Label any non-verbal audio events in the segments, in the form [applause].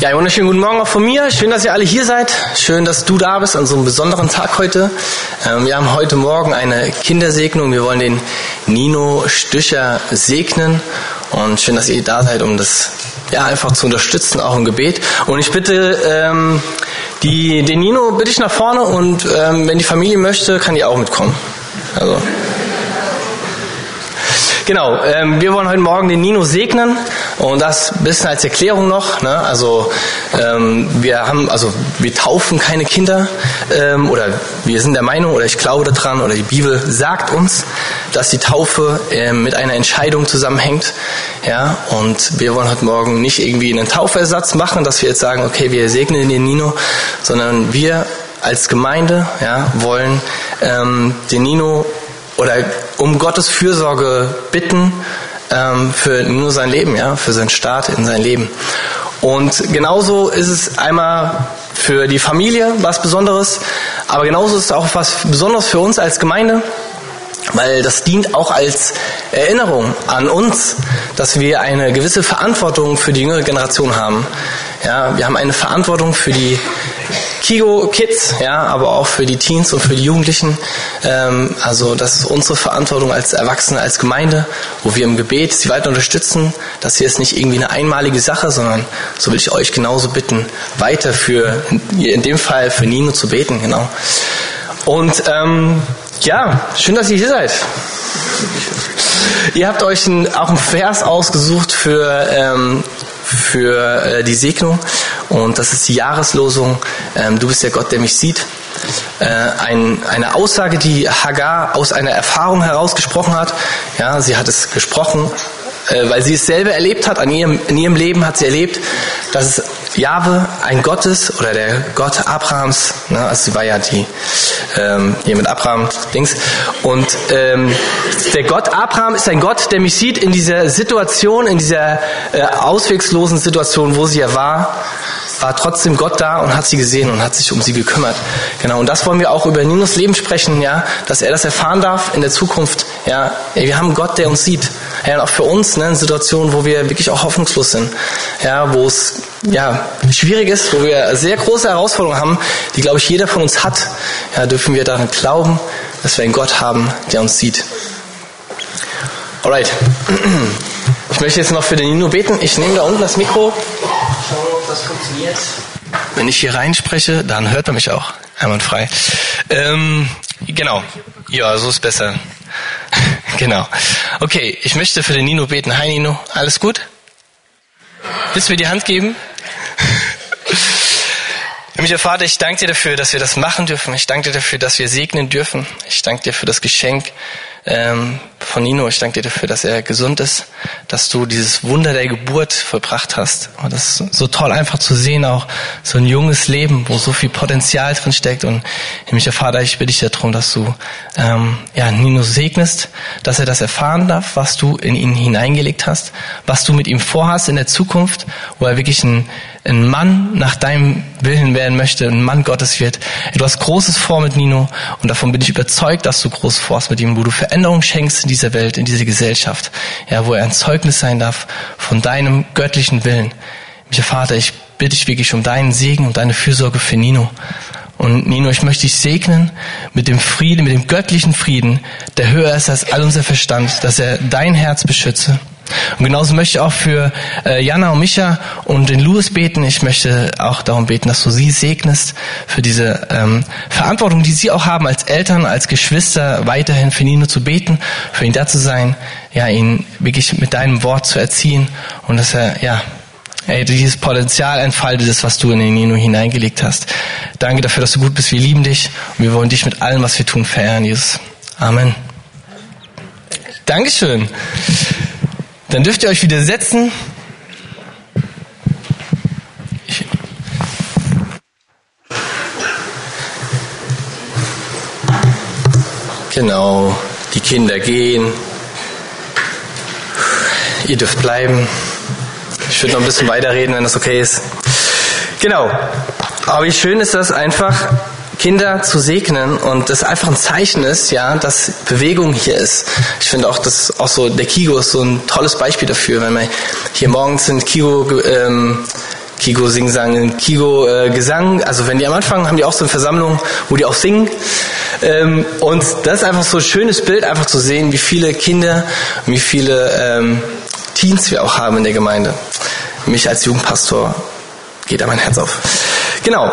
Ja, wunderschönen guten Morgen auch von mir. Schön, dass ihr alle hier seid. Schön, dass du da bist an so einem besonderen Tag heute. Ähm, wir haben heute Morgen eine Kindersegnung. Wir wollen den Nino Stücher segnen. Und schön, dass ihr da seid, um das ja einfach zu unterstützen, auch im Gebet. Und ich bitte ähm, die, den Nino bitte ich nach vorne und ähm, wenn die Familie möchte, kann die auch mitkommen. Also. Genau, ähm, wir wollen heute Morgen den Nino segnen und das ein bisschen als Erklärung noch. Ne? Also ähm, wir haben, also wir taufen keine Kinder ähm, oder wir sind der Meinung oder ich glaube daran oder die Bibel sagt uns, dass die Taufe ähm, mit einer Entscheidung zusammenhängt. Ja, und wir wollen heute Morgen nicht irgendwie einen Taufersatz machen, dass wir jetzt sagen, okay, wir segnen den Nino, sondern wir als Gemeinde ja, wollen ähm, den Nino oder um Gottes Fürsorge bitten ähm, für nur sein Leben, ja, für seinen Start in sein Leben. Und genauso ist es einmal für die Familie was Besonderes, aber genauso ist es auch was Besonderes für uns als Gemeinde, weil das dient auch als Erinnerung an uns, dass wir eine gewisse Verantwortung für die jüngere Generation haben. Ja, wir haben eine Verantwortung für die Kigo Kids, ja, aber auch für die Teens und für die Jugendlichen. Ähm, also das ist unsere Verantwortung als Erwachsene, als Gemeinde, wo wir im Gebet sie weiter unterstützen. Das hier ist nicht irgendwie eine einmalige Sache, sondern so will ich euch genauso bitten, weiter für, in dem Fall für Nino zu beten, genau. Und ähm, ja, schön, dass ihr hier seid. Ihr habt euch ein, auch einen Vers ausgesucht für ähm, für äh, die Segnung und das ist die Jahreslosung. Ähm, du bist der Gott, der mich sieht. Äh, ein, eine Aussage, die Hagar aus einer Erfahrung herausgesprochen hat. Ja, sie hat es gesprochen, äh, weil sie es selber erlebt hat. An ihrem, in ihrem Leben hat sie erlebt, dass es Jahwe ein Gott ist oder der Gott Abrahams, ne, also sie war ja die ähm, hier mit Abraham Dings und ähm, der Gott Abraham ist ein Gott, der mich sieht in dieser Situation, in dieser äh, auswegslosen Situation, wo sie ja war, war trotzdem Gott da und hat sie gesehen und hat sich um sie gekümmert. Genau und das wollen wir auch über Ninos Leben sprechen, ja, dass er das erfahren darf in der Zukunft. Ja, wir haben Gott, der uns sieht. Ja, und auch für uns, ne, in Situationen, wo wir wirklich auch hoffnungslos sind, ja, wo es ja schwierig ist, wo wir sehr große Herausforderungen haben, die glaube ich jeder von uns hat, ja, dürfen wir daran glauben, dass wir einen Gott haben, der uns sieht. Alright. [clears throat] Ich möchte jetzt noch für den Nino beten. Ich nehme da unten das Mikro. Das funktioniert. Wenn ich hier reinspreche, dann hört man mich auch. Einwandfrei. Ähm, genau. Ja, so ist besser. [laughs] genau. Okay, ich möchte für den Nino beten. Hi Nino, alles gut? Willst du mir die Hand geben? [laughs] Himmlischer Vater, ich danke dir dafür, dass wir das machen dürfen. Ich danke dir dafür, dass wir segnen dürfen. Ich danke dir für das Geschenk ähm, von Nino. Ich danke dir dafür, dass er gesund ist, dass du dieses Wunder der Geburt vollbracht hast. Und das ist so toll einfach zu sehen, auch so ein junges Leben, wo so viel Potenzial drin steckt. Und himmlischer Vater, ich bitte dich darum, dass du ähm, ja, Nino segnest, dass er das erfahren darf, was du in ihn hineingelegt hast, was du mit ihm vorhast in der Zukunft, wo er wirklich ein ein Mann nach deinem Willen werden möchte, ein Mann Gottes wird. Du hast Großes vor mit Nino und davon bin ich überzeugt, dass du groß vorhast mit ihm, wo du Veränderung schenkst dieser Welt, in dieser Gesellschaft, ja, wo er ein Zeugnis sein darf von deinem göttlichen Willen. Mich Vater, ich bitte dich wirklich um deinen Segen und deine Fürsorge für Nino. Und Nino, ich möchte dich segnen mit dem Frieden, mit dem göttlichen Frieden, der höher ist als all unser Verstand, dass er dein Herz beschütze und genauso möchte ich auch für äh, Jana und Micha und den Louis beten. Ich möchte auch darum beten, dass du sie segnest für diese ähm, Verantwortung, die sie auch haben als Eltern, als Geschwister, weiterhin für Nino zu beten, für ihn da zu sein, ja, ihn wirklich mit deinem Wort zu erziehen und dass er, ja, ey, dieses Potenzial entfaltet ist, was du in den Nino hineingelegt hast. Danke dafür, dass du gut bist. Wir lieben dich und wir wollen dich mit allem, was wir tun, verehren, Jesus. Amen. Dankeschön. Dann dürft ihr euch wieder setzen. Genau, die Kinder gehen. Ihr dürft bleiben. Ich würde noch ein bisschen weiterreden, wenn das okay ist. Genau. Aber wie schön ist das einfach, Kinder zu segnen und das einfach ein Zeichen ist, ja, dass Bewegung hier ist. Ich finde auch, dass auch so der Kigo ist so ein tolles Beispiel dafür, wenn man hier morgens in Kigo ähm, Kigo Singsang, Kigo äh, Gesang. Also wenn die am Anfang haben die auch so eine Versammlung, wo die auch singen. Ähm, und das ist einfach so ein schönes Bild, einfach zu sehen, wie viele Kinder, wie viele ähm, Teens wir auch haben in der Gemeinde. Mich als Jugendpastor geht da mein Herz auf. Genau.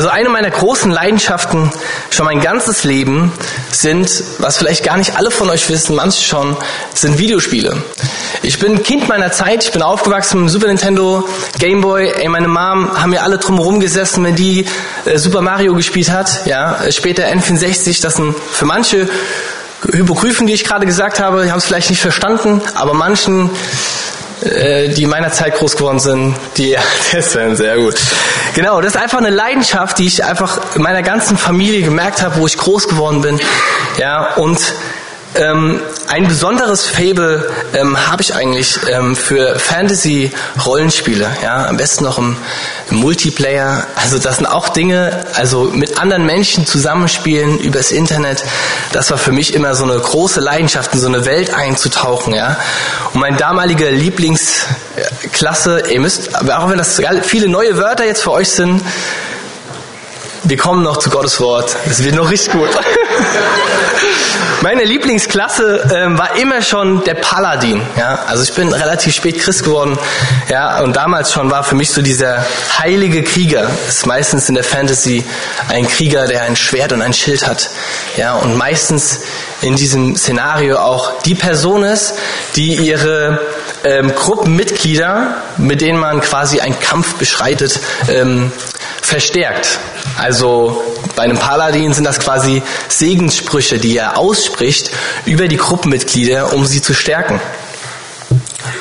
Also eine meiner großen Leidenschaften schon mein ganzes Leben sind, was vielleicht gar nicht alle von euch wissen, manche schon, sind Videospiele. Ich bin Kind meiner Zeit, ich bin aufgewachsen mit Super Nintendo, Game Boy, ey, meine Mom haben ja alle drumherum gesessen, wenn die äh, Super Mario gespielt hat, ja, später N64, das sind für manche Hypogryphen, die ich gerade gesagt habe, die haben es vielleicht nicht verstanden, aber manchen die in meiner Zeit groß geworden sind, die, [laughs] das sind sehr gut. Genau, das ist einfach eine Leidenschaft, die ich einfach in meiner ganzen Familie gemerkt habe, wo ich groß geworden bin. Ja, und ähm, ein besonderes Fable ähm, habe ich eigentlich ähm, für Fantasy-Rollenspiele, ja, am besten noch im, im, Multiplayer. Also das sind auch Dinge, also mit anderen Menschen zusammenspielen übers Internet. Das war für mich immer so eine große Leidenschaft, in so eine Welt einzutauchen, ja. Und mein damaliger Lieblingsklasse, ihr müsst, auch wenn das viele neue Wörter jetzt für euch sind, wir kommen noch zu Gottes Wort. Es wird noch richtig gut. Meine Lieblingsklasse ähm, war immer schon der Paladin. Ja, also ich bin relativ spät Christ geworden. Ja, und damals schon war für mich so dieser heilige Krieger. Ist meistens in der Fantasy ein Krieger, der ein Schwert und ein Schild hat. Ja, und meistens in diesem Szenario auch die Person ist, die ihre ähm, Gruppenmitglieder, mit denen man quasi einen Kampf beschreitet, ähm, verstärkt. Also bei einem Paladin sind das quasi Segenssprüche, die er ausspricht über die Gruppenmitglieder, um sie zu stärken.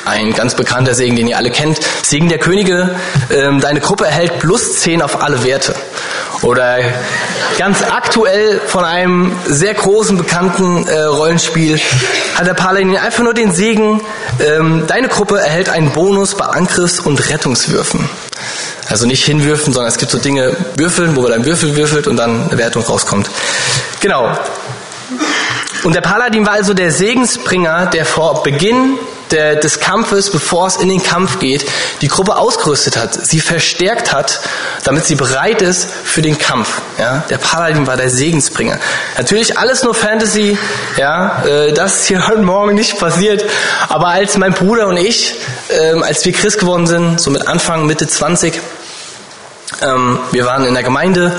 Ein ganz bekannter Segen, den ihr alle kennt. Segen der Könige, ähm, deine Gruppe erhält plus 10 auf alle Werte. Oder ganz aktuell von einem sehr großen, bekannten äh, Rollenspiel hat der Paladin einfach nur den Segen, ähm, deine Gruppe erhält einen Bonus bei Angriffs- und Rettungswürfen. Also nicht hinwürfen, sondern es gibt so Dinge, würfeln, wo man dann Würfel würfelt und dann eine Wertung rauskommt. Genau. Und der Paladin war also der Segensbringer, der vor Beginn der, des Kampfes, bevor es in den Kampf geht, die Gruppe ausgerüstet hat, sie verstärkt hat, damit sie bereit ist für den Kampf. Ja, der Paladin war der Segensbringer. Natürlich alles nur Fantasy, ja, äh, das ist hier [laughs] heute Morgen nicht passiert. Aber als mein Bruder und ich, äh, als wir Christ geworden sind, so mit Anfang, Mitte 20, ähm, wir waren in der Gemeinde,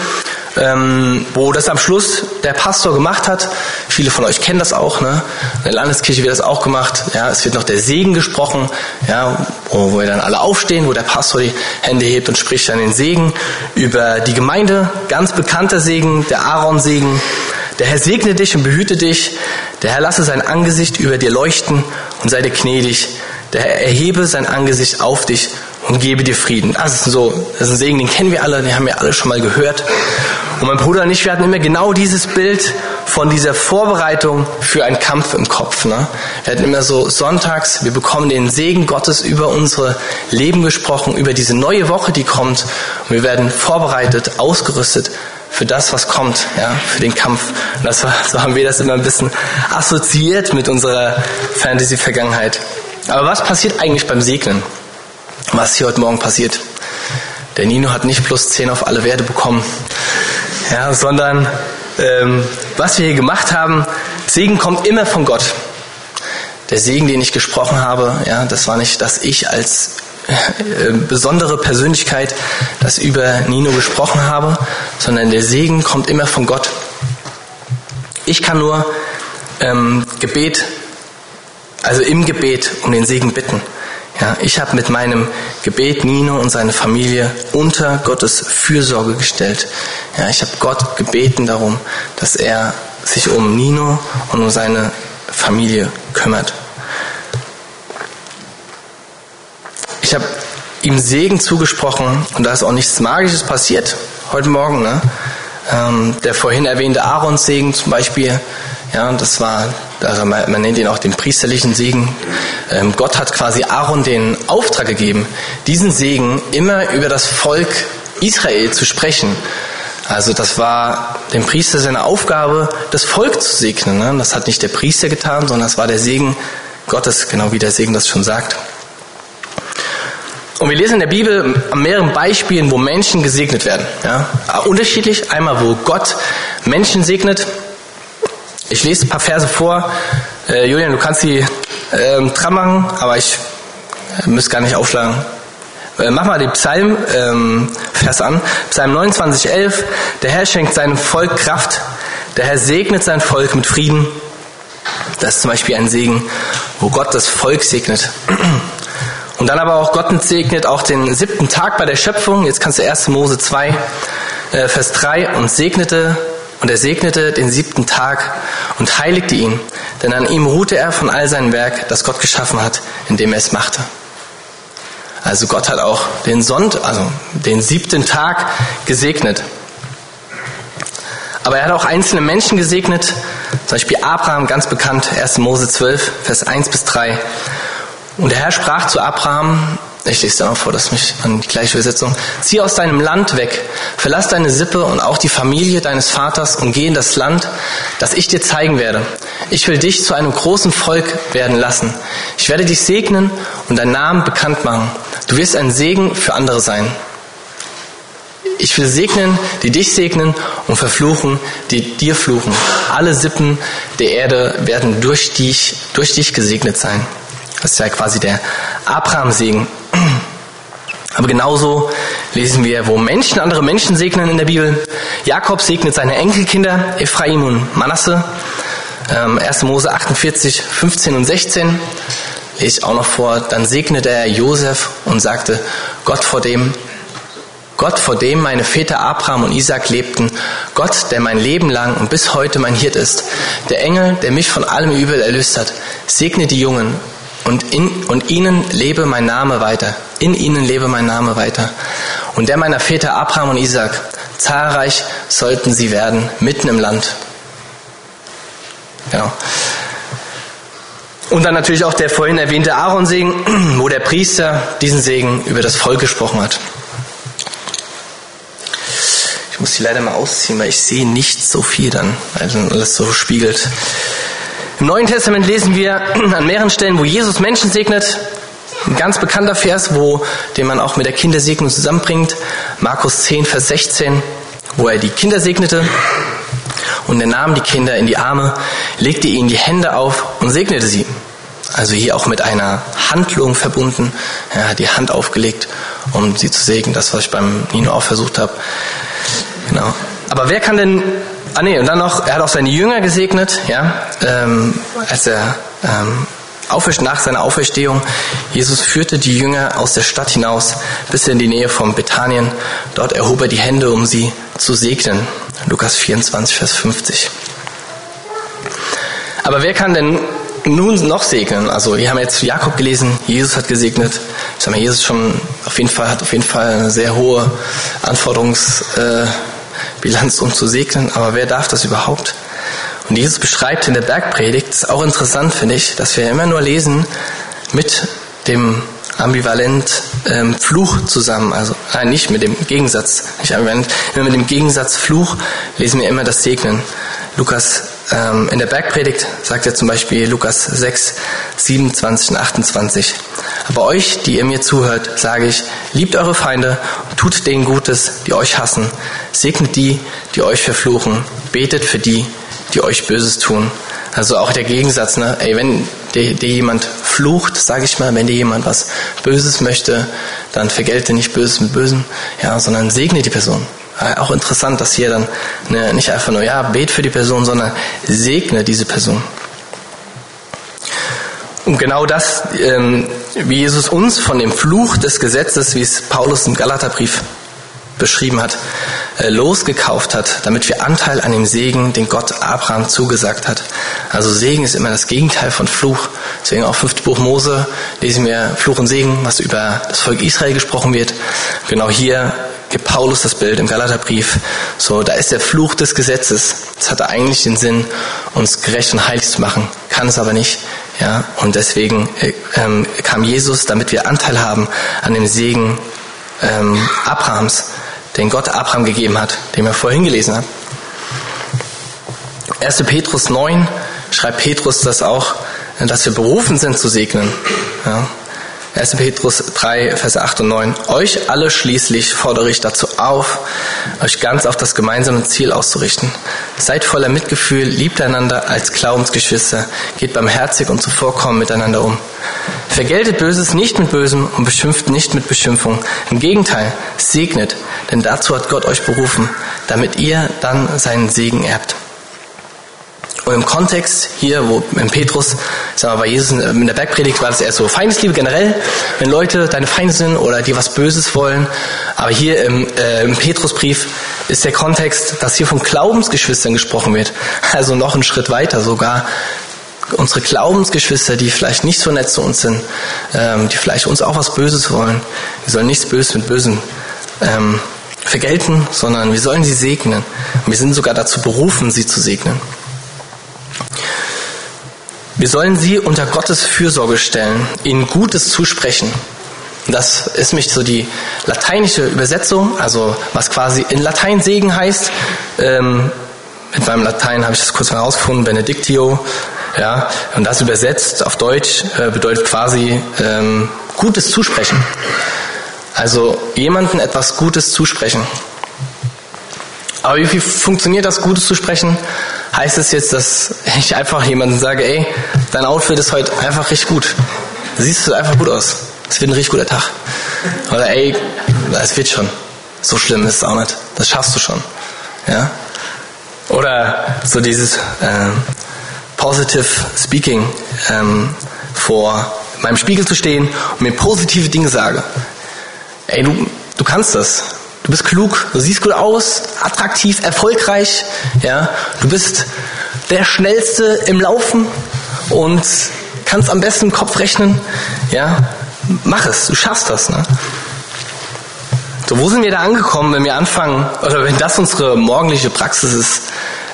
ähm, wo das am Schluss der Pastor gemacht hat. Viele von euch kennen das auch, ne? In der Landeskirche wird das auch gemacht. Ja, es wird noch der Segen gesprochen, ja, wo, wir dann alle aufstehen, wo der Pastor die Hände hebt und spricht dann den Segen über die Gemeinde. Ganz bekannter Segen, der Aaron-Segen. Der Herr segne dich und behüte dich. Der Herr lasse sein Angesicht über dir leuchten und sei dir gnädig. Der Herr erhebe sein Angesicht auf dich und gebe dir Frieden. Das ist so, das ist ein Segen, den kennen wir alle, den haben wir alle schon mal gehört. Und mein Bruder und ich, wir hatten immer genau dieses Bild von dieser Vorbereitung für einen Kampf im Kopf. Ne? Wir hatten immer so sonntags, wir bekommen den Segen Gottes über unsere Leben gesprochen, über diese neue Woche, die kommt. Und wir werden vorbereitet, ausgerüstet für das, was kommt, ja, für den Kampf. Und das war, so haben wir das immer ein bisschen assoziiert mit unserer Fantasy-Vergangenheit. Aber was passiert eigentlich beim Segnen? Was hier heute Morgen passiert. Der Nino hat nicht plus 10 auf alle Werte bekommen, ja, sondern ähm, was wir hier gemacht haben, Segen kommt immer von Gott. Der Segen, den ich gesprochen habe, ja, das war nicht, dass ich als äh, besondere Persönlichkeit das über Nino gesprochen habe, sondern der Segen kommt immer von Gott. Ich kann nur ähm, Gebet, also im Gebet um den Segen bitten. Ja, ich habe mit meinem Gebet Nino und seine Familie unter Gottes Fürsorge gestellt. Ja, ich habe Gott gebeten darum, dass er sich um Nino und um seine Familie kümmert. Ich habe ihm Segen zugesprochen und da ist auch nichts Magisches passiert heute Morgen. Ne? Ähm, der vorhin erwähnte Aarons Segen zum Beispiel, ja, das war, also man, nennt ihn auch den priesterlichen Segen. Ähm, Gott hat quasi Aaron den Auftrag gegeben, diesen Segen immer über das Volk Israel zu sprechen. Also das war dem Priester seine Aufgabe, das Volk zu segnen. Ne? Das hat nicht der Priester getan, sondern das war der Segen Gottes, genau wie der Segen das schon sagt. Und wir lesen in der Bibel an mehreren Beispielen, wo Menschen gesegnet werden. Ja? Unterschiedlich. Einmal, wo Gott Menschen segnet. Ich lese ein paar Verse vor. Äh, Julian, du kannst die ähm, dran machen, aber ich äh, gar nicht aufschlagen. Äh, mach mal den Psalm, ähm, Vers an. Psalm 29, 11. Der Herr schenkt seinem Volk Kraft. Der Herr segnet sein Volk mit Frieden. Das ist zum Beispiel ein Segen, wo Gott das Volk segnet. Und dann aber auch Gott segnet auch den siebten Tag bei der Schöpfung. Jetzt kannst du 1. Mose 2, äh, Vers 3 und segnete und er segnete den siebten Tag und heiligte ihn, denn an ihm ruhte er von all seinem Werk, das Gott geschaffen hat, indem er es machte. Also Gott hat auch den Sonntag, also den siebten Tag gesegnet. Aber er hat auch einzelne Menschen gesegnet, zum Beispiel Abraham, ganz bekannt, 1. Mose 12, Vers 1 bis 3. Und der Herr sprach zu Abraham, ich lese da mal vor, das mich an die gleiche Übersetzung. Zieh aus deinem Land weg, verlass deine Sippe und auch die Familie deines Vaters und geh in das Land, das ich dir zeigen werde. Ich will dich zu einem großen Volk werden lassen. Ich werde dich segnen und deinen Namen bekannt machen. Du wirst ein Segen für andere sein. Ich will segnen, die dich segnen und verfluchen, die dir fluchen. Alle Sippen der Erde werden durch dich, durch dich gesegnet sein. Das ist ja quasi der Abraham-Segen. Aber genauso lesen wir, wo Menschen andere Menschen segnen in der Bibel. Jakob segnet seine Enkelkinder, Ephraim und Manasse. 1. Ähm, Mose 48, 15 und 16 lese ich auch noch vor. Dann segnete er Josef und sagte, Gott vor dem, Gott, vor dem meine Väter Abraham und Isaac lebten, Gott, der mein Leben lang und bis heute mein Hirt ist, der Engel, der mich von allem Übel erlöst hat, segne die Jungen und, in, und ihnen lebe mein Name weiter. In ihnen lebe mein Name weiter. Und der meiner Väter Abraham und Isaac, zahlreich sollten sie werden, mitten im Land. Genau. Und dann natürlich auch der vorhin erwähnte Aaron-Segen, [clears throat] wo der Priester diesen Segen über das Volk gesprochen hat. Ich muss die leider mal ausziehen, weil ich sehe nicht so viel dann, weil dann alles so spiegelt. Im Neuen Testament lesen wir [clears throat] an mehreren Stellen, wo Jesus Menschen segnet. Ein ganz bekannter Vers, wo, den man auch mit der Kindersegnung zusammenbringt. Markus 10, Vers 16, wo er die Kinder segnete. Und er nahm die Kinder in die Arme, legte ihnen die Hände auf und segnete sie. Also hier auch mit einer Handlung verbunden. Er hat die Hand aufgelegt, um sie zu segnen. Das, was ich beim Nino auch versucht habe. Genau. Aber wer kann denn Ah nee, und dann noch, er hat auch seine Jünger gesegnet, ja, ähm, als er ähm, nach seiner Auferstehung. Jesus führte die Jünger aus der Stadt hinaus bis in die Nähe von Bethanien. Dort erhob er die Hände, um sie zu segnen. Lukas 24, Vers 50. Aber wer kann denn nun noch segnen? Also, wir haben jetzt Jakob gelesen, Jesus hat gesegnet. Ich sag mal, Jesus schon auf jeden Fall, hat auf jeden Fall eine sehr hohe Anforderungs, äh, Bilanz, um zu segnen, aber wer darf das überhaupt? Und Jesus beschreibt in der Bergpredigt, ist auch interessant, finde ich, dass wir immer nur lesen mit dem ambivalent ähm, Fluch zusammen, also nein, nicht mit dem Gegensatz, nicht ambivalent, immer mit dem Gegensatz Fluch lesen wir immer das Segnen. Lukas in der Bergpredigt sagt er zum Beispiel Lukas 6, 27 und 28. Aber euch, die ihr mir zuhört, sage ich, liebt eure Feinde tut denen Gutes, die euch hassen. Segnet die, die euch verfluchen. Betet für die, die euch Böses tun. Also auch der Gegensatz, ne? Ey, wenn dir, dir jemand flucht, sage ich mal, wenn dir jemand was Böses möchte, dann vergelte nicht Böses mit Bösem, ja, sondern segne die Person. Äh, auch interessant, dass hier dann ne, nicht einfach nur, ja, bet für die Person, sondern segne diese Person. Und genau das, ähm, wie Jesus uns von dem Fluch des Gesetzes, wie es Paulus im Galaterbrief beschrieben hat, äh, losgekauft hat, damit wir Anteil an dem Segen, den Gott Abraham zugesagt hat. Also Segen ist immer das Gegenteil von Fluch. Deswegen auch fünfte Buch Mose lesen wir Fluch und Segen, was über das Volk Israel gesprochen wird. Genau hier gibt Paulus das Bild im Galaterbrief. So, da ist der Fluch des Gesetzes. Das hatte eigentlich den Sinn, uns gerecht und heilig zu machen, kann es aber nicht. Ja, und deswegen äh, ähm, kam Jesus, damit wir Anteil haben an dem Segen ähm, Abrahams, den Gott Abraham gegeben hat, den wir vorhin gelesen haben. 1. Petrus 9 schreibt Petrus das auch, dass wir berufen sind zu segnen. Ja. 1. Petrus 3, Vers 8 und 9. Euch alle schließlich fordere ich dazu auf, euch ganz auf das gemeinsame Ziel auszurichten. Seid voller Mitgefühl, liebt einander als Glaubensgeschwister, geht barmherzig und zuvorkommen miteinander um. Vergeltet Böses nicht mit Bösem und beschimpft nicht mit Beschimpfung. Im Gegenteil, segnet, denn dazu hat Gott euch berufen, damit ihr dann seinen Segen erbt. Und im Kontext hier, wo im Petrus, sagen wir bei Jesus in der Bergpredigt war das eher so Feindesliebe generell, wenn Leute deine Feinde sind oder dir was Böses wollen. Aber hier im, äh, im Petrusbrief ist der Kontext, dass hier von Glaubensgeschwistern gesprochen wird. [laughs] Also noch einen Schritt weiter sogar. Unsere Glaubensgeschwister, die vielleicht nicht so nett zu uns sind, ähm, die vielleicht uns auch was Böses wollen. Wir sollen nichts Böses mit Bösem ähm, vergelten, sondern wir sollen sie segnen. Und wir sind sogar dazu berufen, sie zu segnen. Wir sollen sie unter Gottes Fürsorge stellen, ihnen Gutes zusprechen. Das ist mich so die lateinische Übersetzung, also was quasi in Latein Segen heißt. Ähm, mit meinem Latein habe ich das kurz herausgefunden, Benedictio. Ja, und das übersetzt auf Deutsch äh, bedeutet quasi ähm, Gutes zusprechen. Also jemanden etwas Gutes zusprechen. Aber wie funktioniert das, Gutes zu sprechen? Heißt es jetzt, dass ich einfach jemandem sage, ey, dein Outfit ist heute einfach richtig gut. Siehst du einfach gut aus. Es wird ein richtig guter Tag. Oder ey, es wird schon. So schlimm ist es auch nicht. Das schaffst du schon. Ja? Oder so dieses äh, Positive Speaking ähm, vor meinem Spiegel zu stehen und mir positive Dinge sage. Ey, du, du kannst das. Du bist klug, du siehst gut aus, attraktiv, erfolgreich, ja. Du bist der Schnellste im Laufen und kannst am besten im Kopf rechnen, ja. Mach es, du schaffst das, ne? So, wo sind wir da angekommen, wenn wir anfangen, oder wenn das unsere morgendliche Praxis ist?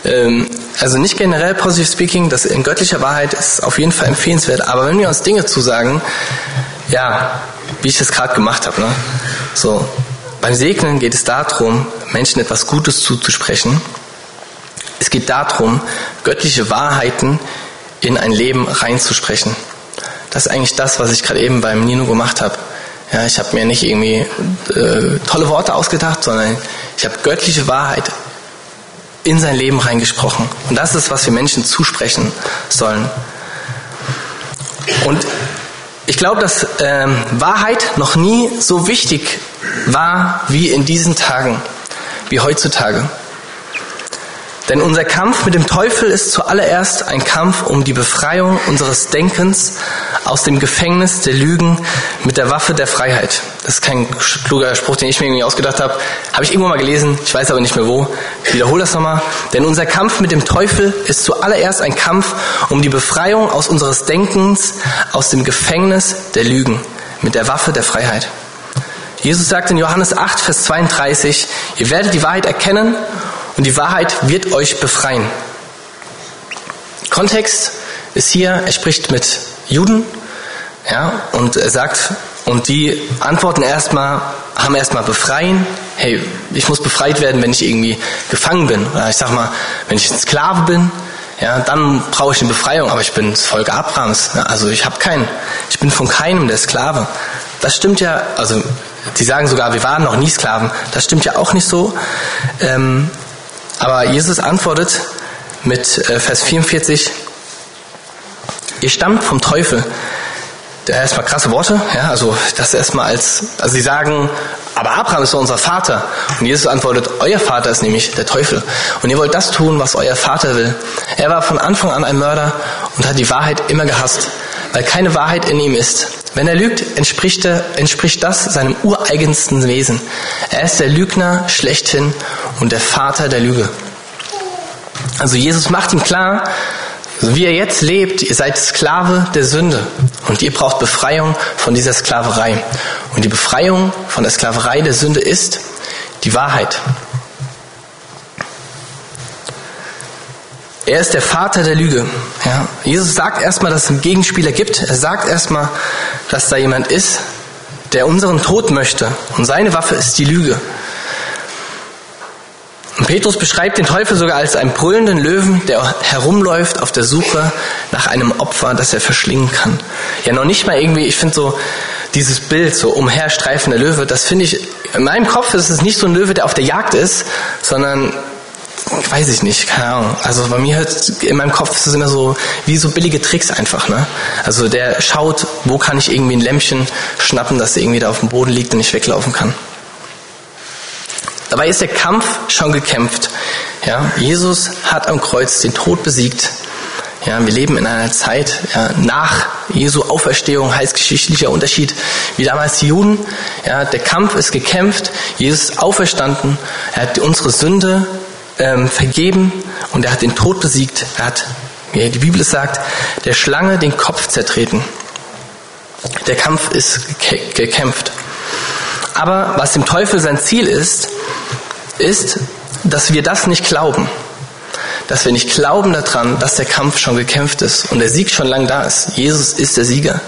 Ähm, also nicht generell Positive Speaking, das in göttlicher Wahrheit ist auf jeden Fall empfehlenswert, aber wenn wir uns Dinge zusagen, ja, wie ich das gerade gemacht habe, ne? So, beim Segnen geht es darum, Menschen etwas Gutes zuzusprechen. Es geht darum, göttliche Wahrheiten in ein Leben reinzusprechen. Das ist eigentlich das, was ich gerade eben beim Nino gemacht habe. Ja, ich habe mir nicht irgendwie äh, tolle Worte ausgedacht, sondern ich habe göttliche Wahrheit in sein Leben reingesprochen. Und das ist, was wir Menschen zusprechen sollen. Und ich glaube, dass ähm, Wahrheit noch nie so wichtig war wie in diesen Tagen, wie heutzutage. Denn unser Kampf mit dem Teufel ist zuallererst ein Kampf um die Befreiung unseres Denkens aus dem Gefängnis der Lügen mit der Waffe der Freiheit. Das ist kein kluger Spruch, den ich mir irgendwie ausgedacht habe. Habe ich irgendwo mal gelesen, ich weiß aber nicht mehr wo. Ich wiederhole das nochmal. Denn unser Kampf mit dem Teufel ist zuallererst ein Kampf um die Befreiung aus unseres Denkens aus dem Gefängnis der Lügen mit der Waffe der Freiheit. Jesus sagt in Johannes 8, Vers 32, ihr werdet die Wahrheit erkennen und die Wahrheit wird euch befreien. Kontext ist hier, er spricht mit Juden, ja, und er sagt, und die antworten erstmal, haben erstmal befreien. Hey, ich muss befreit werden, wenn ich irgendwie gefangen bin. Oder ich sag mal, wenn ich ein Sklave bin, ja, dann brauche ich eine Befreiung, aber ich bin das Volk Abrahams. Also ich habe keinen. Ich bin von keinem der Sklave. Das stimmt ja, also die sagen sogar, wir waren noch nie Sklaven. Das stimmt ja auch nicht so. Ähm, aber Jesus antwortet mit äh, Vers 44, ihr stammt vom Teufel. Der erstmal krasse Worte, ja, also das erstmal als, also sie sagen, aber Abraham ist doch unser Vater. Und Jesus antwortet, euer Vater ist nämlich der Teufel. Und ihr wollt das tun, was euer Vater will. Er war von Anfang an ein Mörder und hat die Wahrheit immer gehasst, weil keine Wahrheit in ihm ist. Wenn er lügt, entspricht, er, entspricht das seinem ureigensten Wesen. Er ist der Lügner schlechthin und der Vater der Lüge. Also Jesus macht ihm klar, so wie er jetzt lebt, ihr seid Sklave der Sünde und ihr braucht Befreiung von dieser Sklaverei. Und die Befreiung von der Sklaverei der Sünde ist die Wahrheit. Er ist der Vater der Lüge. Ja. Jesus sagt erstmal, dass es einen Gegenspieler gibt. Er sagt erstmal, dass da jemand ist, der unseren Tod möchte. Und seine Waffe ist die Lüge. Und Petrus beschreibt den Teufel sogar als einen brüllenden Löwen, der herumläuft auf der Suche nach einem Opfer, das er verschlingen kann. Ja, noch nicht mal irgendwie, ich finde so, dieses Bild, so umherstreifender Löwe, das finde ich, in meinem Kopf ist es nicht so ein Löwe, der auf der Jagd ist, sondern weiß ich nicht, keine Ahnung. Also bei mir hört in meinem Kopf es immer so wie so billige Tricks einfach, ne? Also der schaut, wo kann ich irgendwie ein Lämpchen schnappen, das irgendwie da auf dem Boden liegt und ich weglaufen kann. Dabei ist der Kampf schon gekämpft. Ja, Jesus hat am Kreuz den Tod besiegt. Ja, wir leben in einer Zeit ja, nach Jesu Auferstehung, geschichtlicher Unterschied wie damals die Juden. Ja, der Kampf ist gekämpft, Jesus ist auferstanden, er hat unsere Sünde ähm, vergeben und er hat den Tod besiegt. Er hat, wie die Bibel sagt, der Schlange den Kopf zertreten. Der Kampf ist gekämpft. Aber was dem Teufel sein Ziel ist, ist, dass wir das nicht glauben. Dass wir nicht glauben daran, dass der Kampf schon gekämpft ist und der Sieg schon lang da ist. Jesus ist der Sieger.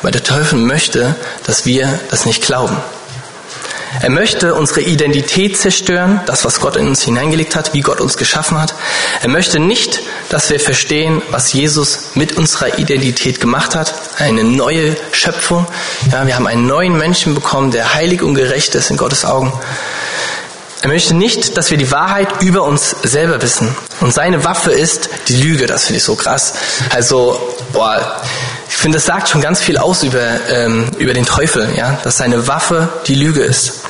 Aber der Teufel möchte, dass wir das nicht glauben. Er möchte unsere Identität zerstören, das, was Gott in uns hineingelegt hat, wie Gott uns geschaffen hat. Er möchte nicht, dass wir verstehen, was Jesus mit unserer Identität gemacht hat. Eine neue Schöpfung. Ja, wir haben einen neuen Menschen bekommen, der heilig und gerecht ist in Gottes Augen. Er möchte nicht, dass wir die Wahrheit über uns selber wissen. Und seine Waffe ist die Lüge. Das finde ich so krass. Also, boah, ich finde, das sagt schon ganz viel aus über, ähm, über den Teufel, ja, dass seine Waffe die Lüge ist.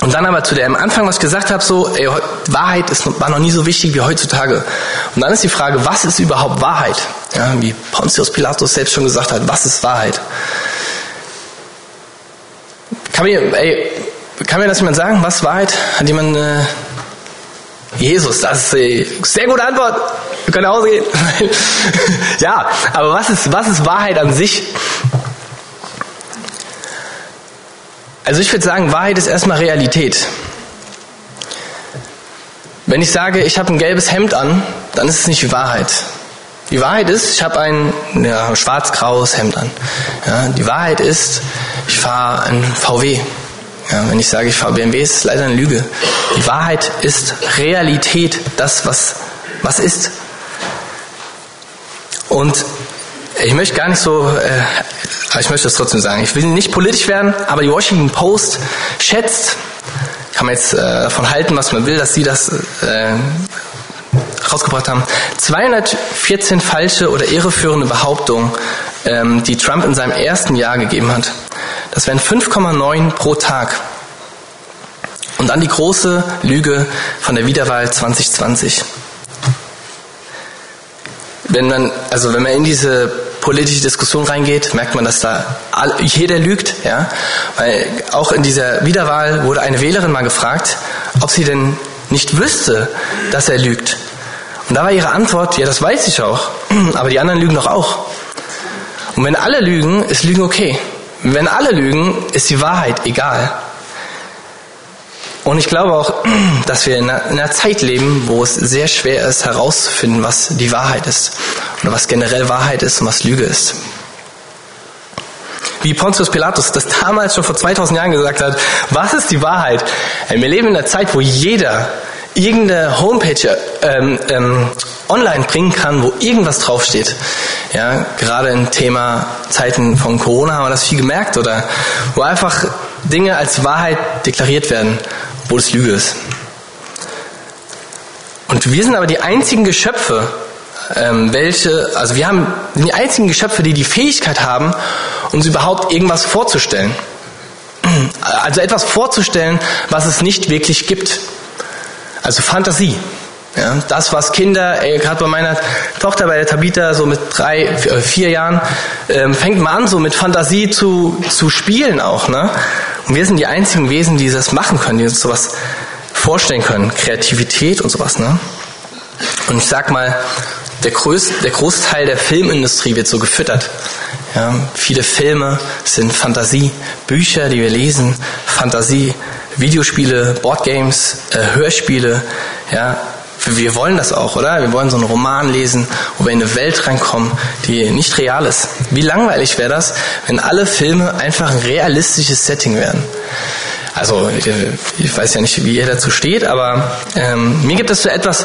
Und dann aber zu dem Anfang, was ich gesagt habe, so, ey, Wahrheit ist, war noch nie so wichtig wie heutzutage. Und dann ist die Frage, was ist überhaupt Wahrheit? Ja, wie Pontius Pilatus selbst schon gesagt hat, was ist Wahrheit? Kann mir, ey, kann mir das jemand sagen? Was Wahrheit? Hat jemand äh, Jesus, das ist eine sehr gute Antwort. Können ausgehen. [laughs] ja, aber was ist, was ist Wahrheit an sich? Also ich würde sagen, Wahrheit ist erstmal Realität. Wenn ich sage, ich habe ein gelbes Hemd an, dann ist es nicht die Wahrheit. Die Wahrheit ist, ich habe ein ja, schwarz-graues Hemd an. Ja, die Wahrheit ist, ich fahre ein VW. Ja, wenn ich sage, ich fahre BMW, ist es leider eine Lüge. Die Wahrheit ist Realität, das, was, was ist. Und ich möchte gar nicht so, äh, ich möchte das trotzdem sagen, ich will nicht politisch werden, aber die Washington Post schätzt, kann man jetzt äh, davon halten, was man will, dass sie das äh, rausgebracht haben, 214 falsche oder irreführende Behauptungen, ähm, die Trump in seinem ersten Jahr gegeben hat. Das wären 5,9 pro Tag. Und dann die große Lüge von der Wiederwahl 2020. Wenn man, also wenn man in diese politische Diskussion reingeht, merkt man, dass da all, jeder lügt, ja. Weil auch in dieser Wiederwahl wurde eine Wählerin mal gefragt, ob sie denn nicht wüsste, dass er lügt. Und da war ihre Antwort, ja, das weiß ich auch, [clears throat] aber die anderen lügen doch auch. Und wenn alle lügen, ist Lügen okay. Wenn alle lügen, ist die Wahrheit egal. Und ich glaube auch, [clears throat] dass wir in einer Zeit leben, wo es sehr schwer ist herauszufinden, was die Wahrheit ist oder was generell Wahrheit ist und was Lüge ist. Wie Pontius Pilatus das damals schon vor 2000 Jahren gesagt hat, was ist die Wahrheit? Wir leben in einer Zeit, wo jeder irgendeine Homepage ähm, ähm, online bringen kann, wo irgendwas draufsteht. Ja, gerade im Thema Zeiten von Corona haben wir das viel gemerkt oder wo einfach Dinge als Wahrheit deklariert werden, wo es Lüge ist. Und wir sind aber die einzigen Geschöpfe, ähm, welche, also wir haben die einzigen Geschöpfe, die die Fähigkeit haben, uns überhaupt irgendwas vorzustellen. Also etwas vorzustellen, was es nicht wirklich gibt. Also Fantasie. Ja, das, was Kinder, gerade bei meiner Tochter, bei der Tabita, so mit drei, äh, vier Jahren, ähm, fängt man an, so mit Fantasie zu, zu spielen auch. Ne? Und wir sind die einzigen Wesen, die das machen können, die uns sowas vorstellen können. Kreativität und sowas. Ne? Und ich sag mal, der, Größ, der Großteil der Filmindustrie wird so gefüttert. Ja, viele Filme sind Fantasie, Bücher, die wir lesen, Fantasie, Videospiele, Boardgames, äh, Hörspiele, ja, wir wollen das auch, oder? Wir wollen so einen Roman lesen, wo wir in eine Welt reinkommen, die nicht real ist. Wie langweilig wäre das, wenn alle Filme einfach ein realistisches Setting wären? Also ich weiß ja nicht, wie ihr dazu steht, aber ähm, mir gibt es so etwas,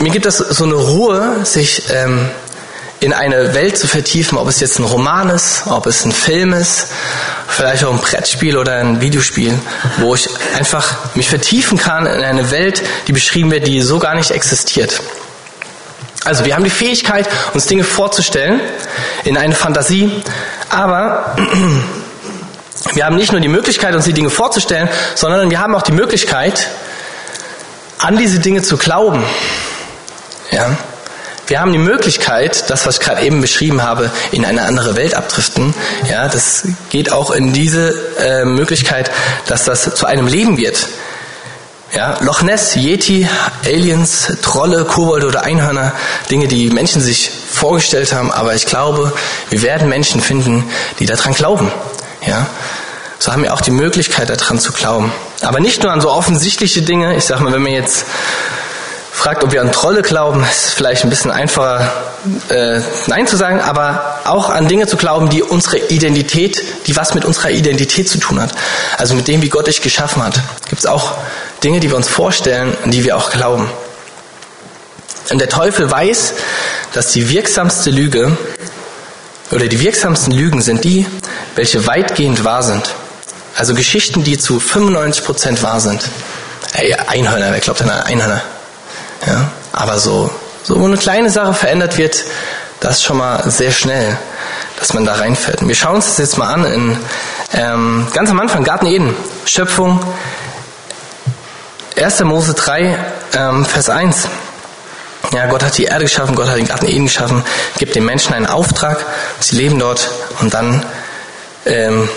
mir gibt es so eine Ruhe, sich ähm, in eine Welt zu vertiefen, ob es jetzt ein Roman ist, ob es ein Film ist, vielleicht auch ein Brettspiel oder ein Videospiel, wo ich einfach mich vertiefen kann in eine Welt, die beschrieben wird, die so gar nicht existiert. Also wir haben die Fähigkeit, uns Dinge vorzustellen in eine Fantasie, aber [clears throat] wir haben nicht nur die Möglichkeit, uns die Dinge vorzustellen, sondern wir haben auch die Möglichkeit, an diese Dinge zu glauben. Ja? Wir haben die Möglichkeit, das, was ich gerade eben beschrieben habe, in eine andere Welt abdriften. Ja, das geht auch in diese äh, Möglichkeit, dass das zu einem Leben wird. Ja, Loch Ness, Yeti, Aliens, Trolle, Kobolde oder Einhörner, Dinge, die Menschen sich vorgestellt haben, aber ich glaube, wir werden Menschen finden, die daran glauben. Ja, so haben wir auch die Möglichkeit, daran zu glauben. Aber nicht nur an so offensichtliche Dinge. Ich sag mal, wenn man jetzt fragt, ob wir an Trolle glauben, ist vielleicht ein bisschen einfacher, äh, Nein zu sagen, aber auch an Dinge zu glauben, die unsere Identität, die was mit unserer Identität zu tun hat. Also mit dem, wie Gott dich geschaffen hat. Gibt es auch Dinge, die wir uns vorstellen und die wir auch glauben. Und der Teufel weiß, dass die wirksamste Lüge oder die wirksamsten Lügen sind die, welche weitgehend wahr sind. Also Geschichten, die zu 95 Prozent wahr sind. Ey, Einhörner, wer glaubt an Einhörner? Ja, aber so, so eine kleine Sache verändert wird, das ist schon mal sehr schnell, dass man da reinfällt. Und wir schauen uns das jetzt mal an in ähm, ganz am Anfang, Garten Eden, Schöpfung, 1. Mose 3, ähm, Vers 1. Ja, Gott hat die Erde geschaffen, Gott hat den Garten Eden geschaffen, gibt den Menschen einen Auftrag, sie leben dort und dann ähm,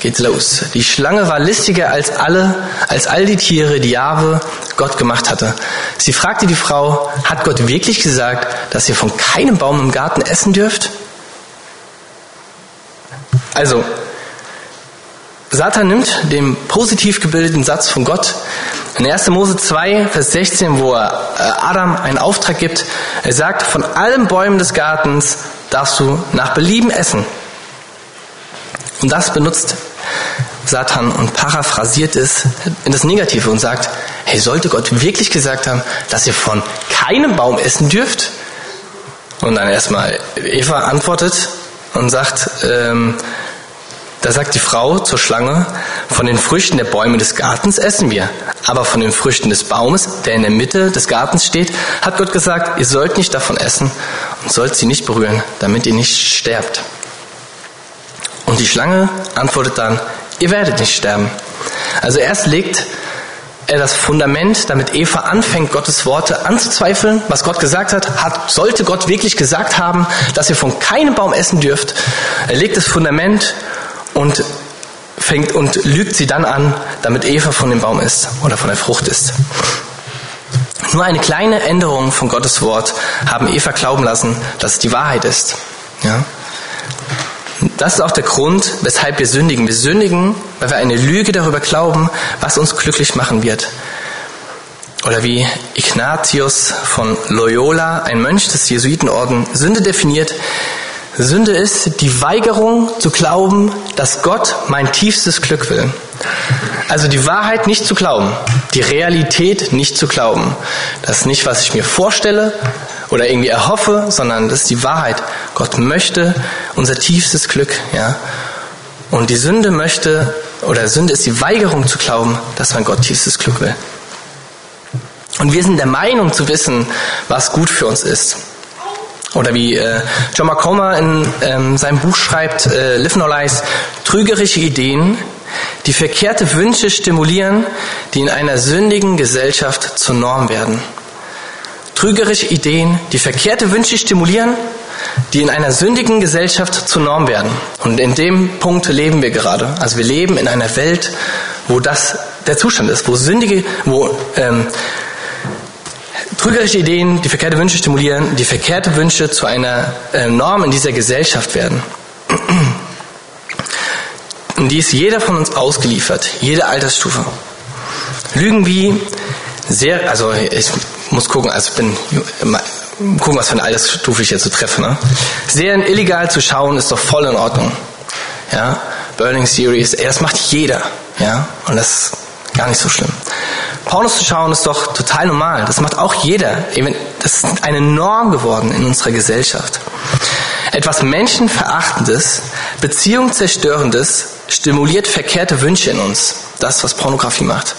geht's los. Die Schlange war listiger als alle, als all die Tiere, die Jahwe Gott gemacht hatte. Sie fragte die Frau, hat Gott wirklich gesagt, dass ihr von keinem Baum im Garten essen dürft? Also, Satan nimmt den positiv gebildeten Satz von Gott in 1. Mose 2, Vers 16, wo er äh, Adam einen Auftrag gibt. Er sagt, von allen Bäumen des Gartens darfst du nach Belieben essen. Und das benutzt Satan und paraphrasiert es in das Negative und sagt, hey, sollte Gott wirklich gesagt haben, dass ihr von keinem Baum essen dürft? Und dann erstmal Eva antwortet und sagt, ähm, da sagt die Frau zur Schlange, von den Früchten der Bäume des Gartens essen wir, aber von den Früchten des Baumes, der in der Mitte des Gartens steht, hat Gott gesagt, ihr sollt nicht davon essen und sollt sie nicht berühren, damit ihr nicht sterbt. Und die Schlange antwortet dann, ihr werdet nicht sterben. Also erst legt er das Fundament, damit Eva anfängt, Gottes Worte anzuzweifeln, was Gott gesagt hat, hat, sollte Gott wirklich gesagt haben, dass ihr von keinem Baum essen dürft. Er legt das Fundament und fängt und lügt sie dann an, damit Eva von dem Baum isst oder von der Frucht isst. Nur eine kleine Änderung von Gottes Wort haben Eva glauben lassen, dass es die Wahrheit ist. Ja? Das ist auch der Grund, weshalb wir sündigen. Wir sündigen, weil wir eine Lüge darüber glauben, was uns glücklich machen wird. Oder wie Ignatius von Loyola, ein Mönch des Jesuitenorden, Sünde definiert. Sünde ist die Weigerung zu glauben, dass Gott mein tiefstes Glück will. Also die Wahrheit nicht zu glauben, die Realität nicht zu glauben. Das ist nicht, was ich mir vorstelle oder irgendwie erhoffe, sondern das ist die Wahrheit. Gott möchte unser tiefstes Glück, ja. Und die Sünde möchte, oder Sünde ist die Weigerung zu glauben, dass man Gott tiefstes Glück will. Und wir sind der Meinung zu wissen, was gut für uns ist. Oder wie äh, John McComber in ähm, seinem Buch schreibt, äh, Live No Lies, trügerische Ideen, die verkehrte Wünsche stimulieren, die in einer sündigen Gesellschaft zur Norm werden. Trügerische Ideen, die verkehrte Wünsche stimulieren, die in einer sündigen Gesellschaft zur Norm werden. Und in dem Punkt leben wir gerade. Also wir leben in einer Welt, wo das der Zustand ist, wo sündige, wo ähm, trügerische Ideen, die verkehrte Wünsche stimulieren, die verkehrte Wünsche zu einer äh, Norm in dieser Gesellschaft werden. Und die ist jeder von uns ausgeliefert, jede Altersstufe. Lügen wie sehr, also ich muss gucken, also bin gucken, was für eine Altersstufe ich jetzt so treffe. Ne? Serien illegal zu schauen ist doch voll in Ordnung. Ja, Burning Series, ey, das macht jeder. Ja, und das ist gar nicht so schlimm. Pornos zu schauen ist doch total normal. Das macht auch jeder. das ist eine Norm geworden in unserer Gesellschaft. Etwas Menschenverachtendes, Beziehungszerstörendes stimuliert verkehrte Wünsche in uns. Das, was Pornografie macht.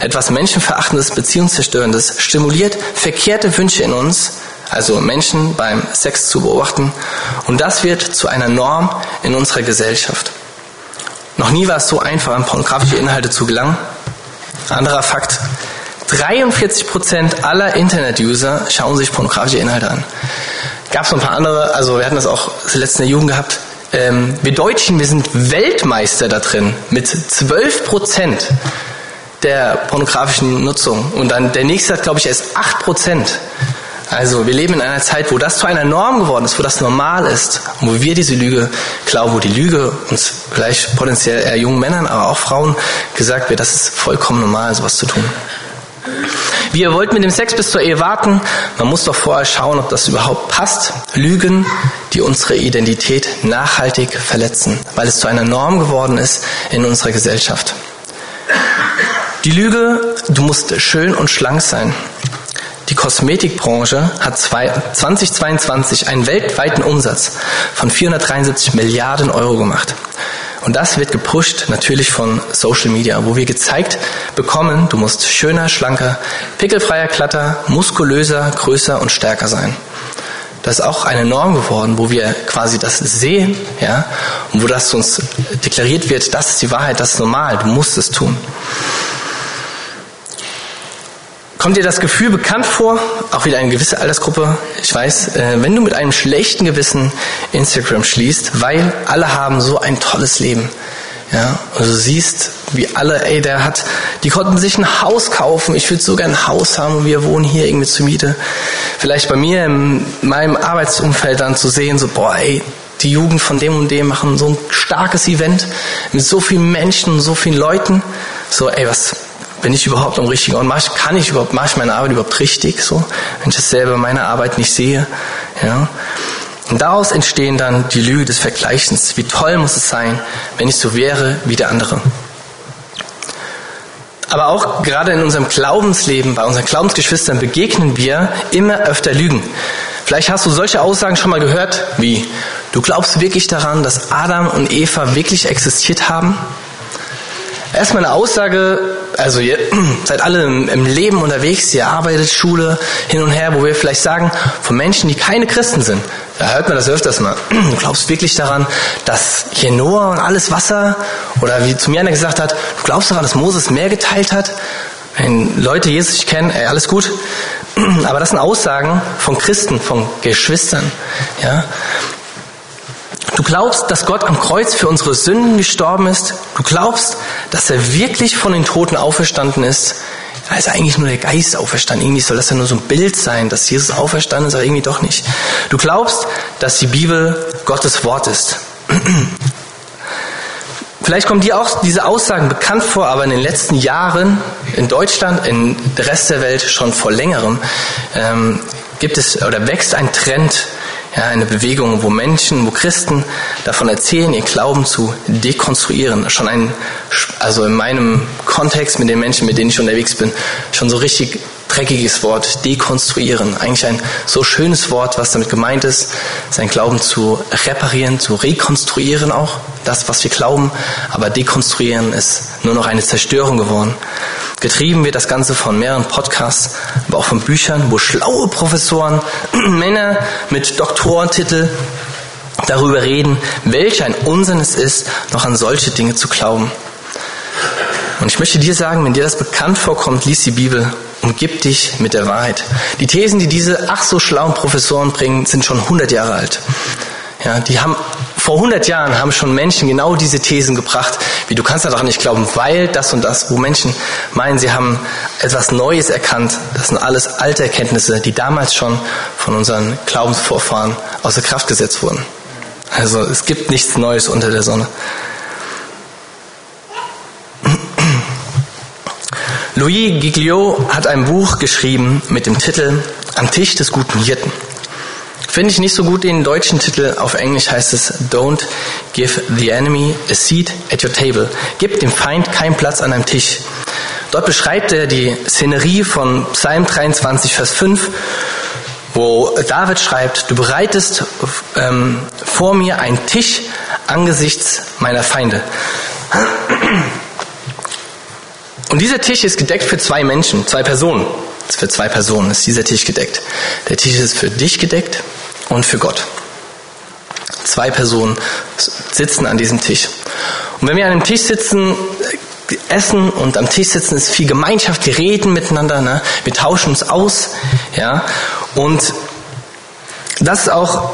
Etwas Menschenverachtendes, Beziehungszerstörendes stimuliert verkehrte Wünsche in uns, also Menschen beim Sex zu beobachten. Und das wird zu einer Norm in unserer Gesellschaft. Noch nie war es so einfach, an pornografische Inhalte zu gelangen. Anderer Fakt. 43 Prozent aller Internet-User schauen sich pornografische Inhalte an. Gab es noch ein paar andere, also wir hatten das auch zuletzt in der Jugend gehabt. Ähm, wir Deutschen, wir sind Weltmeister da drin mit 12 Prozent der pornografischen Nutzung. Und dann der nächste hat, glaube ich, erst 8 Prozent. Also wir leben in einer Zeit, wo das zu einer Norm geworden ist, wo das normal ist und wo wir diese Lüge glauben, wo die Lüge uns vielleicht potenziell eher jungen Männern, aber auch Frauen gesagt wird, das ist vollkommen normal, sowas zu tun. Wir wollten mit dem Sex bis zur Ehe warten. Man muss doch vorher schauen, ob das überhaupt passt. Lügen, die unsere Identität nachhaltig verletzen, weil es zu einer Norm geworden ist in unserer Gesellschaft. Die Lüge, du musst schön und schlank sein. Die Kosmetikbranche hat 2022 einen weltweiten Umsatz von 473 Milliarden Euro gemacht. Und das wird gepusht natürlich von Social Media, wo wir gezeigt bekommen, du musst schöner, schlanker, pickelfreier, glatter, muskulöser, größer und stärker sein. Das ist auch eine Norm geworden, wo wir quasi das sehen, ja, und wo das uns deklariert wird, das ist die Wahrheit, das ist normal, du musst es tun. Kommt dir das Gefühl bekannt vor? Auch wieder eine gewisse Altersgruppe. Ich weiß, äh, wenn du mit einem schlechten Gewissen Instagram schließt, weil alle haben so ein tolles Leben. Ja, und du siehst, wie alle, ey, der hat, die konnten sich ein Haus kaufen. Ich würde sogar ein Haus haben und wir wohnen hier irgendwie zur Miete. Vielleicht bei mir in meinem Arbeitsumfeld dann zu sehen, so, boah, ey, die Jugend von dem und dem machen so ein starkes Event mit so vielen Menschen, so vielen Leuten. So, ey, was, bin ich überhaupt am richtigen Ort? Mach, kann ich überhaupt, mache ich meine Arbeit überhaupt richtig? So, wenn ich das selber meine Arbeit nicht sehe, ja. Und daraus entstehen dann die Lüge des Vergleichens. Wie toll muss es sein, wenn ich so wäre wie der andere? Aber auch gerade in unserem Glaubensleben, bei unseren Glaubensgeschwistern begegnen wir immer öfter Lügen. Vielleicht hast du solche Aussagen schon mal gehört, wie, du glaubst wirklich daran, dass Adam und Eva wirklich existiert haben? Erstmal eine Aussage, also ihr [clears throat] seid alle im, Leben unterwegs, ihr arbeitet, Schule, hin und her, wo wir vielleicht sagen, von Menschen, die keine Christen sind. Da hört man das öfters mal. [clears throat] Du glaubst wirklich daran, dass hier Noah und alles Wasser, oder wie zu mir einer gesagt hat, du glaubst daran, dass Moses mehr geteilt hat? Wenn Leute Jesus nicht kennen, ey, alles gut. [clears throat] Aber das sind Aussagen von Christen, von Geschwistern. Ja? Du glaubst, dass Gott am Kreuz für unsere Sünden gestorben ist. Du glaubst, dass er wirklich von den Toten auferstanden ist. Da ist eigentlich nur der Geist auferstanden. Irgendwie soll das ja nur so ein Bild sein, dass Jesus auferstanden ist, aber irgendwie doch nicht. Du glaubst, dass die Bibel Gottes Wort ist. [clears throat] Vielleicht kommen dir auch diese Aussagen bekannt vor, aber in den letzten Jahren in Deutschland, in der Rest der Welt schon vor längerem, ähm, gibt es oder wächst ein Trend ja, eine Bewegung, wo Menschen, wo Christen davon erzählen, ihr Glauben zu dekonstruieren. Schon ein, also in meinem Kontext mit den Menschen, mit denen ich unterwegs bin, schon so richtig dreckiges Wort, dekonstruieren. Eigentlich ein so schönes Wort, was damit gemeint ist, sein Glauben zu reparieren, zu rekonstruieren auch, das, was wir glauben. Aber dekonstruieren ist nur noch eine Zerstörung geworden. Getrieben wird das Ganze von mehreren Podcasts, aber auch von Büchern, wo schlaue Professoren, [clears throat] Männer mit Doktorentitel darüber reden, welch ein Unsinn es ist, noch an solche Dinge zu glauben. Und ich möchte dir sagen, wenn dir das bekannt vorkommt, lies die Bibel, umgib dich mit der Wahrheit. Die Thesen, die diese ach so schlauen Professoren bringen, sind schon 100 Jahre alt. Ja, die haben vor 100 Jahren haben schon Menschen genau diese Thesen gebracht, wie du kannst daran nicht glauben, weil das und das, wo Menschen meinen, sie haben etwas Neues erkannt. Das sind alles alte Erkenntnisse, die damals schon von unseren Glaubensvorfahren außer Kraft gesetzt wurden. Also es gibt nichts Neues unter der Sonne. Louis Giglio hat ein Buch geschrieben mit dem Titel Am Tisch des guten Hirten. Finde ich nicht so gut den deutschen Titel. Auf Englisch heißt es Don't give the enemy a seat at your table. Gib dem Feind keinen Platz an einem Tisch. Dort beschreibt er die Szenerie von Psalm 23, Vers 5. wo David schreibt, du bereitest ähm, vor mir einen Tisch angesichts meiner Feinde. Und dieser Tisch ist gedeckt für zwei Menschen, zwei Personen. Für zwei Personen ist dieser Tisch gedeckt. Der Tisch ist für dich gedeckt und für Gott. Zwei Personen sitzen an diesem Tisch. Und wenn wir an dem Tisch sitzen, essen und am Tisch sitzen, ist viel Gemeinschaft, wir reden miteinander, ne? wir tauschen uns aus, ja. Und das ist auch,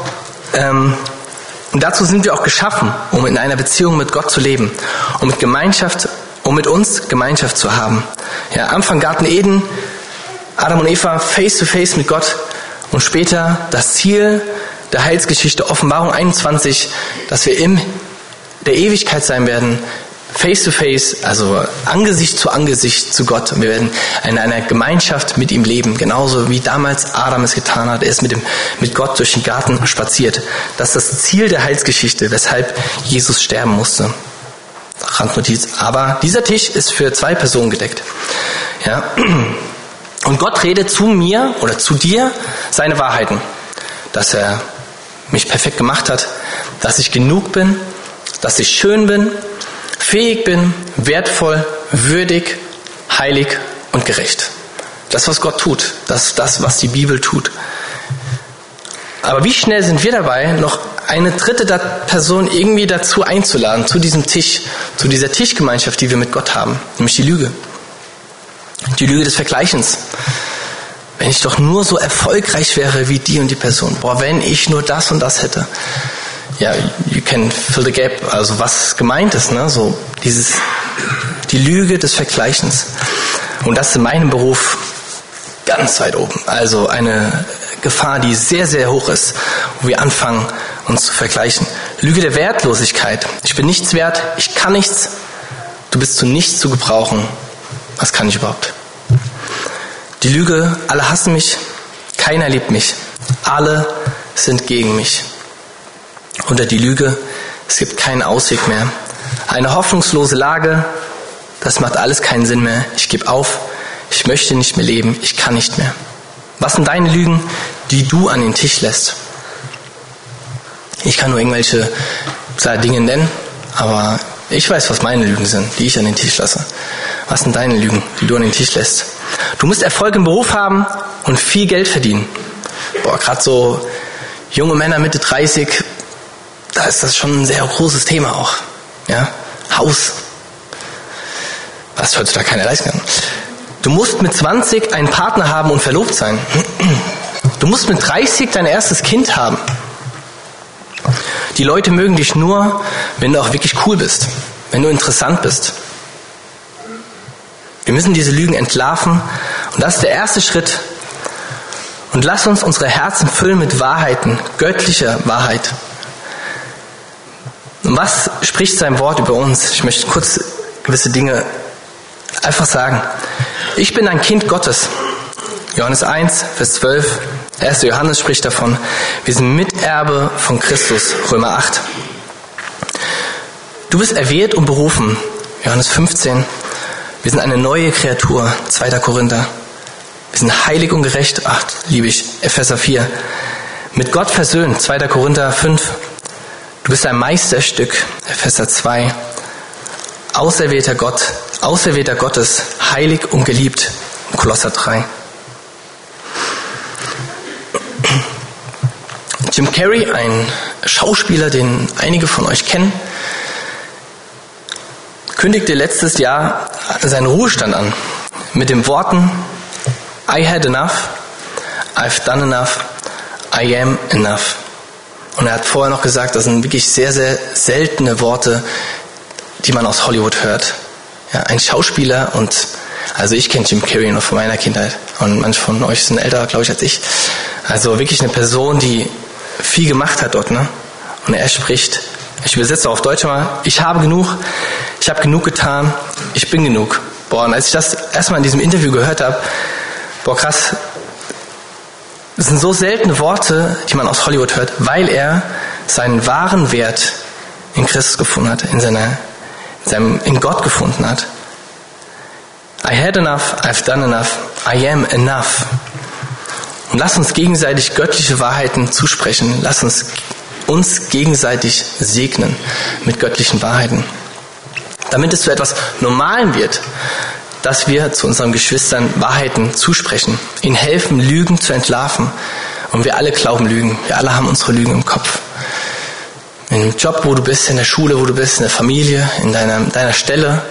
ähm, dazu sind wir auch geschaffen, um in einer Beziehung mit Gott zu leben, um mit Gemeinschaft, um mit uns Gemeinschaft zu haben. Ja, Anfang Garten Eden, Adam und Eva face to face mit Gott und später das Ziel der Heilsgeschichte Offenbarung 21, dass wir in der Ewigkeit sein werden face to face, also Angesicht zu Angesicht zu Gott. Und wir werden in einer Gemeinschaft mit ihm leben, genauso wie damals Adam es getan hat. Er ist mit, dem, mit Gott durch den Garten spaziert. Das ist das Ziel der Heilsgeschichte, weshalb Jesus sterben musste. Randnotiz. Aber dieser Tisch ist für zwei Personen gedeckt. Ja. Und Gott redet zu mir oder zu dir seine Wahrheiten. Dass er mich perfekt gemacht hat, dass ich genug bin, dass ich schön bin, fähig bin, wertvoll, würdig, heilig und gerecht. Das, was Gott tut, das das, was die Bibel tut. Aber wie schnell sind wir dabei, noch eine dritte Person irgendwie dazu einzuladen, zu diesem Tisch, zu dieser Tischgemeinschaft, die wir mit Gott haben, nämlich die Lüge. Die Lüge des Vergleichens. Wenn ich doch nur so erfolgreich wäre wie die und die Person. Boah, wenn ich nur das und das hätte ja, you can fill the gap, also was gemeint ist, ne? So dieses, die Lüge des Vergleichens. Und das in meinem Beruf ganz weit oben. Also eine Gefahr, die sehr, sehr hoch ist, wo wir anfangen, uns zu vergleichen. Lüge der Wertlosigkeit. Ich bin nichts wert, ich kann nichts, du bist zu nichts zu gebrauchen. Was kann ich überhaupt? Die Lüge, alle hassen mich, keiner liebt mich, alle sind gegen mich unter die Lüge, es gibt keinen Ausweg mehr. Eine hoffnungslose Lage, das macht alles keinen Sinn mehr. Ich gebe auf, ich möchte nicht mehr leben, ich kann nicht mehr. Was sind deine Lügen, die du an den Tisch lässt? Ich kann nur irgendwelche Dinge nennen, aber ich weiß, was meine Lügen sind, die ich an den Tisch lasse. Was sind deine Lügen, die du an den Tisch lässt? Du musst Erfolg im Beruf haben und viel Geld verdienen. Boah, gerade so junge Männer Mitte 30, da ist das schon ein sehr großes Thema auch. Ja? Haus. Was heutzutage keiner leisten kann. Du musst mit 20 einen Partner haben und verlobt sein. Du musst mit 30 dein erstes Kind haben. Die Leute mögen dich nur, wenn du auch wirklich cool bist, wenn du interessant bist. Wir müssen diese Lügen entlarven und das ist der erste Schritt. Und lass uns unsere Herzen füllen mit Wahrheiten, göttlicher Wahrheit. Und was spricht sein Wort über uns? Ich möchte kurz gewisse Dinge einfach sagen. Ich bin ein Kind Gottes. Johannes 1, Vers 12. 1. Johannes spricht davon. Wir sind Miterbe von Christus. Römer 8. Du bist erwählt und berufen. Johannes 15. Wir sind eine neue Kreatur. 2. Korinther. Wir sind heilig und gerecht. Ach, liebe ich. Epheser 4. Mit Gott versöhnt. 2. Korinther 5. Du bist ein Meisterstück, Epheser 2. Auserwählter Gott, auserwählter Gottes, heilig und geliebt, Kolosser 3. Jim Carrey, ein Schauspieler, den einige von euch kennen, kündigte letztes Jahr seinen Ruhestand an mit den Worten I had enough, I've done enough, I am enough. Und er hat vorher noch gesagt, das sind wirklich sehr, sehr seltene Worte, die man aus Hollywood hört. Ja, ein Schauspieler und also ich kenne Jim Carrey noch von meiner Kindheit und manche von euch sind älter, glaube ich, als ich. Also wirklich eine Person, die viel gemacht hat dort, ne? Und er spricht, ich übersetze auf Deutsch mal, ich habe genug, ich habe genug getan, ich bin genug. Boah, und als ich das erstmal in diesem Interview gehört habe, boah krass, das sind so seltene Worte, die man aus Hollywood hört, weil er seinen wahren Wert in Christus gefunden hat, in seiner, in, seinem, in Gott gefunden hat. I had enough, I've done enough, I am enough. Und lass uns gegenseitig göttliche Wahrheiten zusprechen. Lass uns uns gegenseitig segnen mit göttlichen Wahrheiten. Damit es zu etwas Normalem wird, dass wir zu unseren Geschwistern Wahrheiten zusprechen, ihnen helfen, Lügen zu entlarven. Und wir alle glauben Lügen. Wir alle haben unsere Lügen im Kopf. Dem Job, wo du bist, in der Schule, wo du bist, in der Familie, in deiner, deiner Stelle.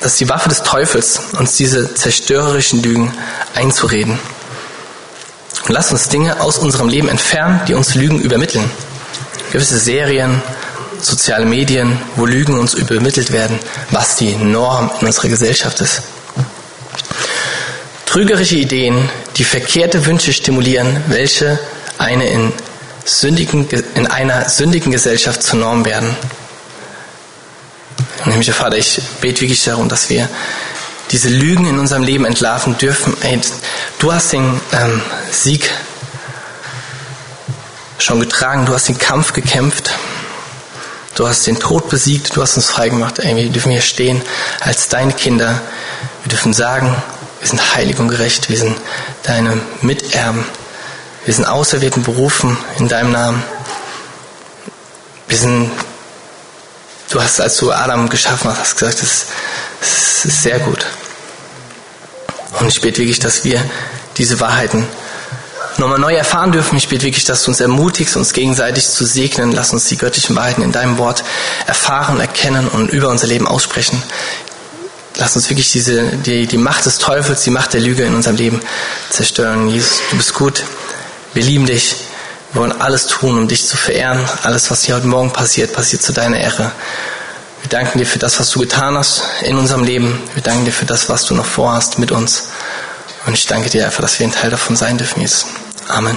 Das ist die Waffe des Teufels, uns diese zerstörerischen Lügen einzureden. Und lass uns Dinge aus unserem Leben entfernen, die uns Lügen übermitteln. Gewisse Serien, soziale Medien, wo Lügen uns übermittelt werden, was die Norm in unserer Gesellschaft ist. Trügerische Ideen, die verkehrte Wünsche stimulieren, welche eine in, sündigen, in einer sündigen Gesellschaft zur Norm werden. Himmlischer Vater, ich bete wirklich darum, dass wir diese Lügen in unserem Leben entlarven dürfen. Ey, du hast den ähm, Sieg schon getragen, du hast den Kampf gekämpft, du hast den Tod besiegt, du hast uns freigemacht. Ey, wir dürfen hier stehen als deine Kinder. Wir dürfen sagen, wir sind heilig und gerecht, wir sind deine Miterben, wir sind auserwählten berufen in deinem Namen. Wir sind, du hast, als du Adam geschaffen hast, hast gesagt, das, das ist sehr gut. Und ich bete wirklich, dass wir diese Wahrheiten nochmal neu erfahren dürfen. Ich bete wirklich, dass du uns ermutigst, uns gegenseitig zu segnen. Lass uns die göttlichen Wahrheiten in deinem Wort erfahren, erkennen und über unser Leben aussprechen. Lass uns wirklich diese, die, die Macht des Teufels, die Macht der Lüge in unserem Leben zerstören. Jesus, du bist gut. Wir lieben dich. Wir wollen alles tun, um dich zu verehren. Alles, was hier heute Morgen passiert, passiert zu deiner Ehre. Wir danken dir für das, was du getan hast in unserem Leben. Wir danken dir für das, was du noch vorhast mit uns. Und ich danke dir einfach, dass wir ein Teil davon sein dürfen, Jesus. Amen.